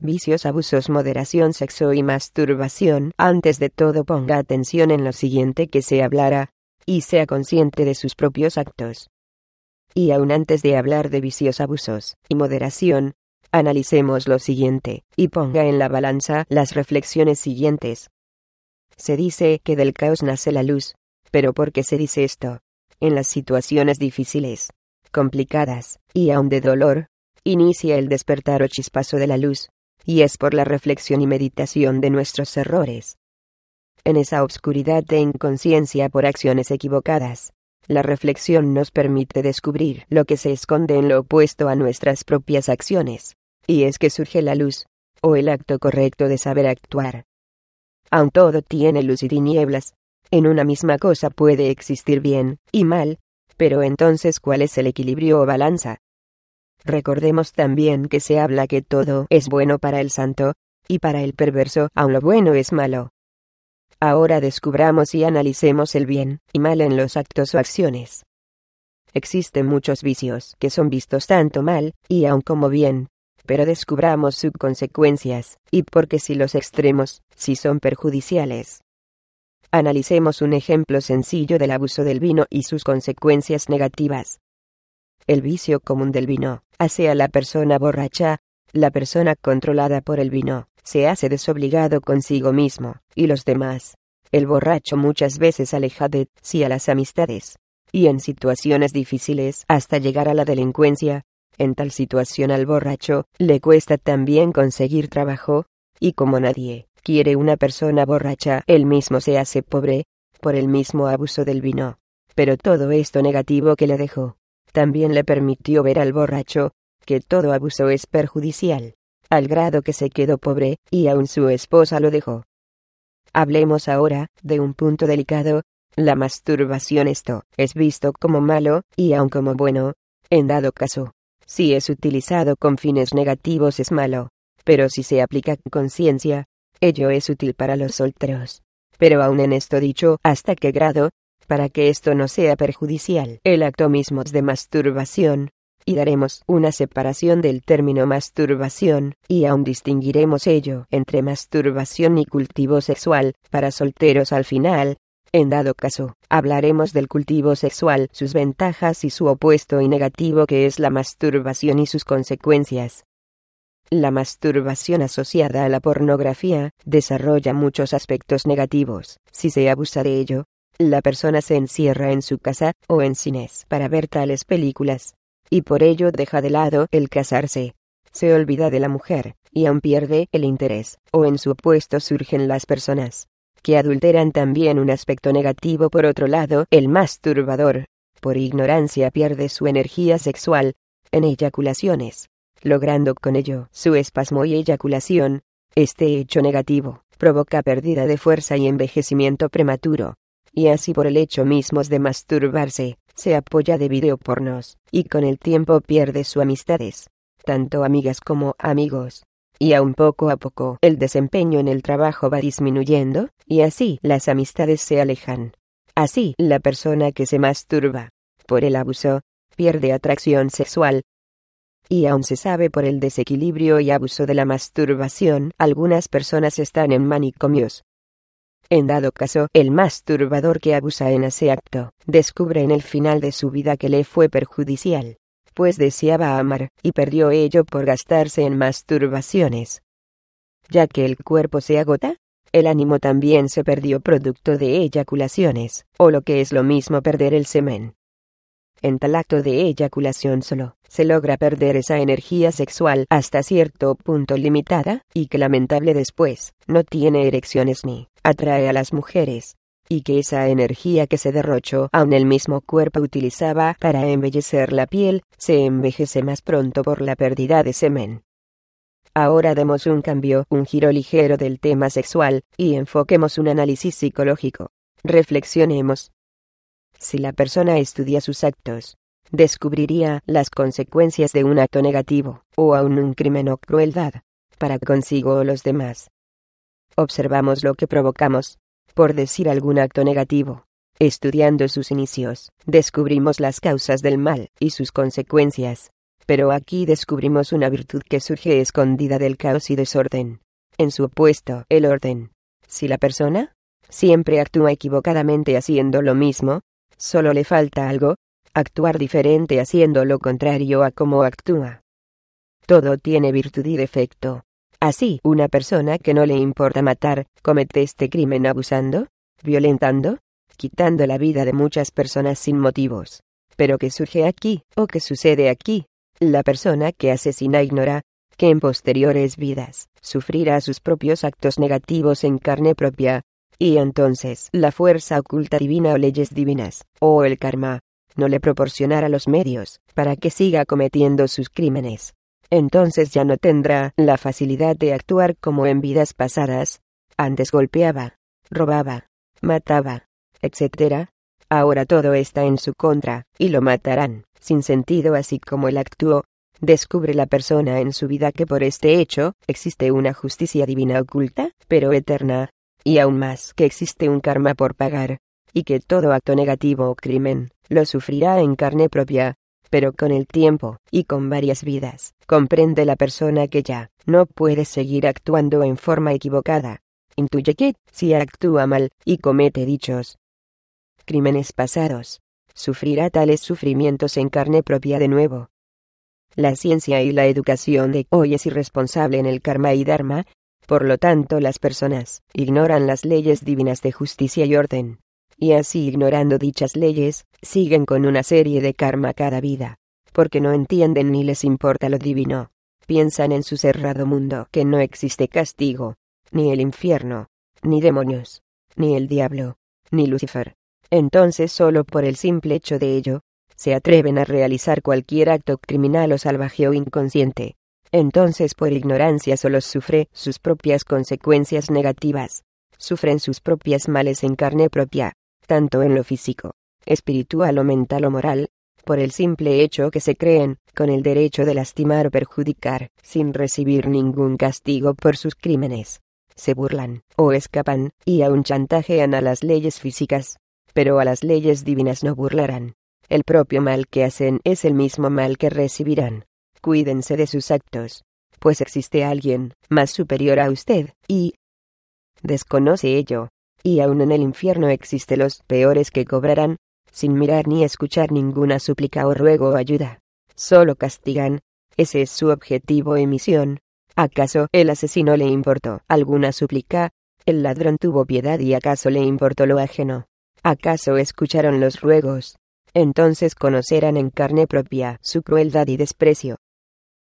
vicios, abusos, moderación, sexo y masturbación. Antes de todo ponga atención en lo siguiente que se hablará, y sea consciente de sus propios actos. Y aun antes de hablar de vicios, abusos y moderación, analicemos lo siguiente, y ponga en la balanza las reflexiones siguientes. Se dice que del caos nace la luz, pero ¿por qué se dice esto? En las situaciones difíciles, complicadas, y aun de dolor, inicia el despertar o chispazo de la luz, y es por la reflexión y meditación de nuestros errores. En esa obscuridad de inconsciencia por acciones equivocadas, la reflexión nos permite descubrir lo que se esconde en lo opuesto a nuestras propias acciones, y es que surge la luz, o el acto correcto de saber actuar. Aun todo tiene luz y tinieblas, en una misma cosa puede existir bien y mal, pero entonces ¿cuál es el equilibrio o balanza? Recordemos también que se habla que todo es bueno para el santo, y para el perverso aun lo bueno es malo. Ahora descubramos y analicemos el bien y mal en los actos o acciones. Existen muchos vicios que son vistos tanto mal y aun como bien, pero descubramos sus consecuencias, y porque si los extremos, si son perjudiciales. Analicemos un ejemplo sencillo del abuso del vino y sus consecuencias negativas. El vicio común del vino hace a la persona borracha, la persona controlada por el vino, se hace desobligado consigo mismo, y los demás. El borracho muchas veces aleja de sí a las amistades, y en situaciones difíciles hasta llegar a la delincuencia. En tal situación al borracho le cuesta también conseguir trabajo, y como nadie quiere una persona borracha, él mismo se hace pobre, por el mismo abuso del vino. Pero todo esto negativo que le dejó, también le permitió ver al borracho, que todo abuso es perjudicial, al grado que se quedó pobre, y aun su esposa lo dejó. Hablemos ahora, de un punto delicado, la masturbación esto, es visto como malo, y aun como bueno, en dado caso. Si es utilizado con fines negativos es malo, pero si se aplica con conciencia, ello es útil para los solteros. Pero aun en esto dicho, ¿hasta qué grado? Para que esto no sea perjudicial. El acto mismo de masturbación, y daremos una separación del término masturbación, y aún distinguiremos ello entre masturbación y cultivo sexual, para solteros al final. En dado caso, hablaremos del cultivo sexual, sus ventajas y su opuesto y negativo que es la masturbación y sus consecuencias. La masturbación asociada a la pornografía desarrolla muchos aspectos negativos. Si se abusa de ello, la persona se encierra en su casa o en cines para ver tales películas, y por ello deja de lado el casarse. Se olvida de la mujer, y aún pierde el interés, o en su opuesto surgen las personas que adulteran también un aspecto negativo por otro lado, el masturbador, por ignorancia pierde su energía sexual, en eyaculaciones, logrando con ello su espasmo y eyaculación. Este hecho negativo provoca pérdida de fuerza y envejecimiento prematuro, y así por el hecho mismo de masturbarse, se apoya de videopornos, y con el tiempo pierde sus amistades, tanto amigas como amigos. Y aun poco a poco el desempeño en el trabajo va disminuyendo, y así las amistades se alejan. Así la persona que se masturba, por el abuso, pierde atracción sexual. Y aun se sabe por el desequilibrio y abuso de la masturbación, algunas personas están en manicomios, en dado caso, el masturbador que abusa en ese acto, descubre en el final de su vida que le fue perjudicial, pues deseaba amar, y perdió ello por gastarse en masturbaciones. Ya que el cuerpo se agota, el ánimo también se perdió producto de eyaculaciones, o lo que es lo mismo perder el semen. En tal acto de eyaculación solo, se logra perder esa energía sexual hasta cierto punto limitada, y que lamentable después, no tiene erecciones ni atrae a las mujeres, y que esa energía que se derrochó aun el mismo cuerpo utilizaba para embellecer la piel, se envejece más pronto por la pérdida de semen. Ahora demos un cambio, un giro ligero del tema sexual, y enfoquemos un análisis psicológico. Reflexionemos. Si la persona estudia sus actos, descubriría las consecuencias de un acto negativo, o aún un crimen o crueldad, para consigo o los demás. Observamos lo que provocamos, por decir algún acto negativo. Estudiando sus inicios, descubrimos las causas del mal y sus consecuencias. Pero aquí descubrimos una virtud que surge escondida del caos y desorden. En su opuesto, el orden. Si la persona siempre actúa equivocadamente haciendo lo mismo, solo le falta algo, actuar diferente haciendo lo contrario a como actúa. Todo tiene virtud y defecto. Así, una persona que no le importa matar, comete este crimen abusando, violentando, quitando la vida de muchas personas sin motivos. Pero que surge aquí, o que sucede aquí. La persona que asesina ignora, que en posteriores vidas, sufrirá sus propios actos negativos en carne propia. Y entonces, la fuerza oculta divina o leyes divinas, o el karma, no le proporcionará los medios, para que siga cometiendo sus crímenes. Entonces ya no tendrá la facilidad de actuar como en vidas pasadas. Antes golpeaba, robaba, mataba, etc. Ahora todo está en su contra, y lo matarán, sin sentido así como él actuó. Descubre la persona en su vida que por este hecho existe una justicia divina oculta, pero eterna, y aún más que existe un karma por pagar, y que todo acto negativo o crimen, lo sufrirá en carne propia, pero con el tiempo, y con varias vidas, comprende la persona que ya no puede seguir actuando en forma equivocada. Intuye que, si actúa mal, y comete dichos crímenes pasados, sufrirá tales sufrimientos en carne propia de nuevo. La ciencia y la educación de hoy es irresponsable en el karma y dharma, por lo tanto las personas ignoran las leyes divinas de justicia y orden, y así ignorando dichas leyes, siguen con una serie de karma cada vida, porque no entienden ni les importa lo divino. Piensan en su cerrado mundo que no existe castigo, ni el infierno, ni demonios, ni el diablo, ni Lucifer. Entonces solo por el simple hecho de ello, se atreven a realizar cualquier acto criminal o salvaje o inconsciente. Entonces por ignorancia solo sufre sus propias consecuencias negativas, sufren sus propias males en carne propia, tanto en lo físico, espiritual o mental o moral, por el simple hecho que se creen, con el derecho de lastimar o perjudicar, sin recibir ningún castigo por sus crímenes. Se burlan, o escapan, y aún chantajean a las leyes físicas. Pero a las leyes divinas no burlarán. El propio mal que hacen es el mismo mal que recibirán. Cuídense de sus actos, pues existe alguien, más superior a usted, y desconoce ello, y aun en el infierno existe los peores que cobrarán, sin mirar ni escuchar ninguna súplica o ruego o ayuda. Solo castigan. Ese es su objetivo y misión. ¿Acaso el asesino le importó alguna súplica? ¿El ladrón tuvo piedad y acaso le importó lo ajeno? ¿Acaso escucharon los ruegos? Entonces conocerán en carne propia su crueldad y desprecio.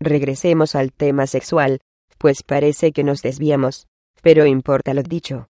Regresemos al tema sexual, pues parece que nos desviamos. Pero importa lo dicho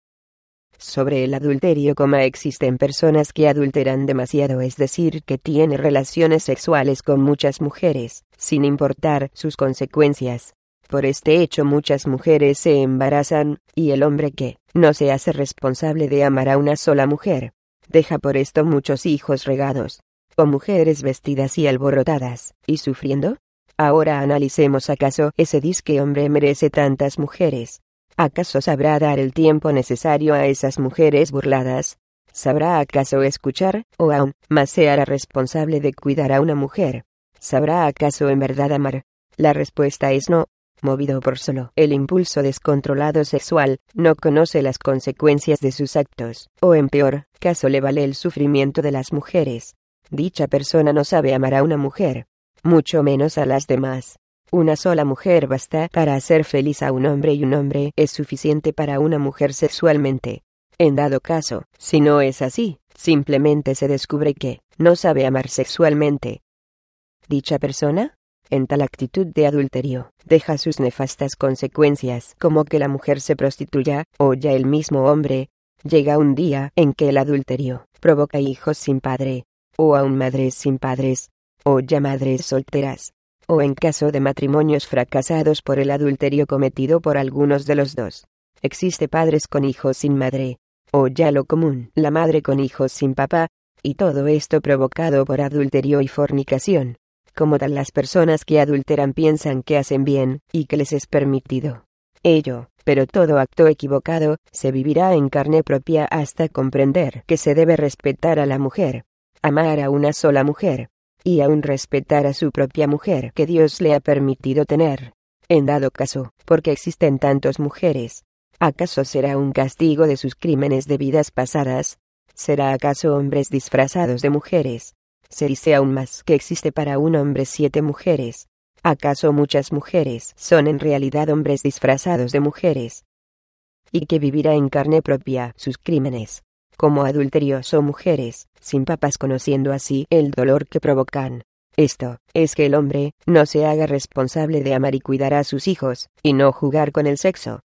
sobre el adulterio, como existen personas que adulteran demasiado, es decir, que tienen relaciones sexuales con muchas mujeres, sin importar sus consecuencias. Por este hecho muchas mujeres se embarazan, y el hombre que no se hace responsable de amar a una sola mujer, deja por esto muchos hijos regados, o mujeres vestidas y alborotadas, y sufriendo. Ahora analicemos acaso ese disque hombre merece tantas mujeres, ¿Acaso sabrá dar el tiempo necesario a esas mujeres burladas? ¿Sabrá acaso escuchar, o aún más se hará responsable de cuidar a una mujer? ¿Sabrá acaso en verdad amar? La respuesta es no. Movido por solo el impulso descontrolado sexual, no conoce las consecuencias de sus actos, o en peor caso le vale el sufrimiento de las mujeres. Dicha persona no sabe amar a una mujer, mucho menos a las demás. Una sola mujer basta para hacer feliz a un hombre y un hombre es suficiente para una mujer sexualmente. En dado caso, si no es así, simplemente se descubre que no sabe amar sexualmente. Dicha persona, en tal actitud de adulterio, deja sus nefastas consecuencias como que la mujer se prostituya, o ya el mismo hombre. Llega un día en que el adulterio provoca hijos sin padre, o aún madres sin padres, o ya madres solteras, o en caso de matrimonios fracasados por el adulterio cometido por algunos de los dos. Existe padres con hijos sin madre, o ya lo común, la madre con hijos sin papá, y todo esto provocado por adulterio y fornicación. Como tal las personas que adulteran piensan que hacen bien, y que les es permitido. Ello, pero todo acto equivocado, se vivirá en carne propia hasta comprender que se debe respetar a la mujer, amar a una sola mujer, y aún respetar a su propia mujer que Dios le ha permitido tener. En dado caso, porque existen tantas mujeres, ¿acaso será un castigo de sus crímenes de vidas pasadas? ¿Será acaso hombres disfrazados de mujeres? Se dice aún más que existe para un hombre siete mujeres. ¿Acaso muchas mujeres son en realidad hombres disfrazados de mujeres? Y que vivirá en carne propia sus crímenes, como adulterios o mujeres, sin papas conociendo así el dolor que provocan. Esto, es que el hombre, no se haga responsable de amar y cuidar a sus hijos, y no jugar con el sexo.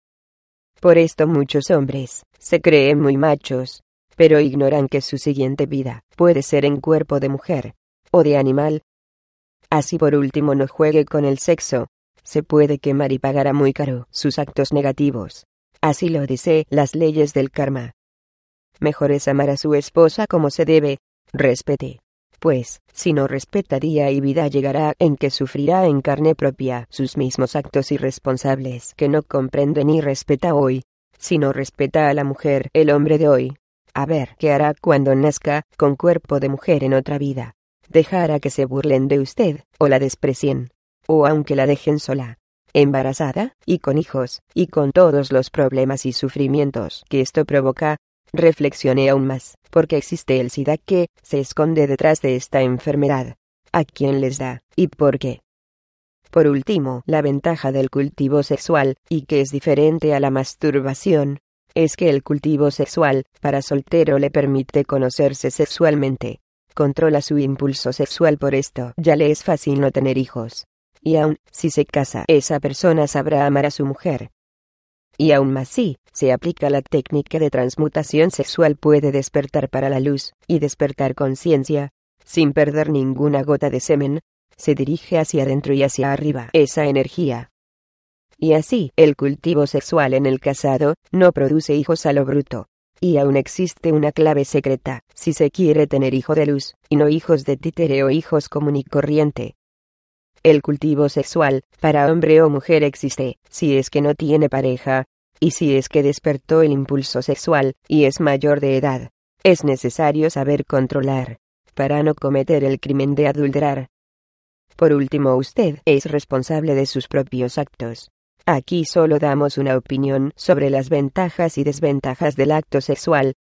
Por esto muchos hombres, se creen muy machos, pero ignoran que su siguiente vida, puede ser en cuerpo de mujer, o de animal. Así por último no juegue con el sexo, se puede quemar y pagará muy caro sus actos negativos. Así lo dice las leyes del karma. Mejor es amar a su esposa como se debe, respete. Pues, si no respeta día y vida llegará en que sufrirá en carne propia sus mismos actos irresponsables que no comprende ni respeta hoy. Si no respeta a la mujer, el hombre de hoy. A ver qué hará cuando nazca, con cuerpo de mujer en otra vida. Dejará que se burlen de usted, o la desprecien. O aunque la dejen sola embarazada, y con hijos, y con todos los problemas y sufrimientos que esto provoca, Reflexioné aún más, porque existe el SIDA que se esconde detrás de esta enfermedad. ¿A quién les da? ¿Y por qué? Por último, la ventaja del cultivo sexual, y que es diferente a la masturbación, es que el cultivo sexual, para soltero le permite conocerse sexualmente. Controla su impulso sexual por esto, ya le es fácil no tener hijos. Y aun, si se casa, esa persona sabrá amar a su mujer, y aún si, se aplica la técnica de transmutación sexual puede despertar para la luz, y despertar conciencia, sin perder ninguna gota de semen, se dirige hacia adentro y hacia arriba esa energía. Y así, el cultivo sexual en el casado, no produce hijos a lo bruto. Y aún existe una clave secreta, si se quiere tener hijo de luz, y no hijos de títere o hijos común y corriente, el cultivo sexual, para hombre o mujer existe, si es que no tiene pareja, y si es que despertó el impulso sexual, y es mayor de edad. Es necesario saber controlar, para no cometer el crimen de adulterar. Por último, usted es responsable de sus propios actos. Aquí solo damos una opinión sobre las ventajas y desventajas del acto sexual,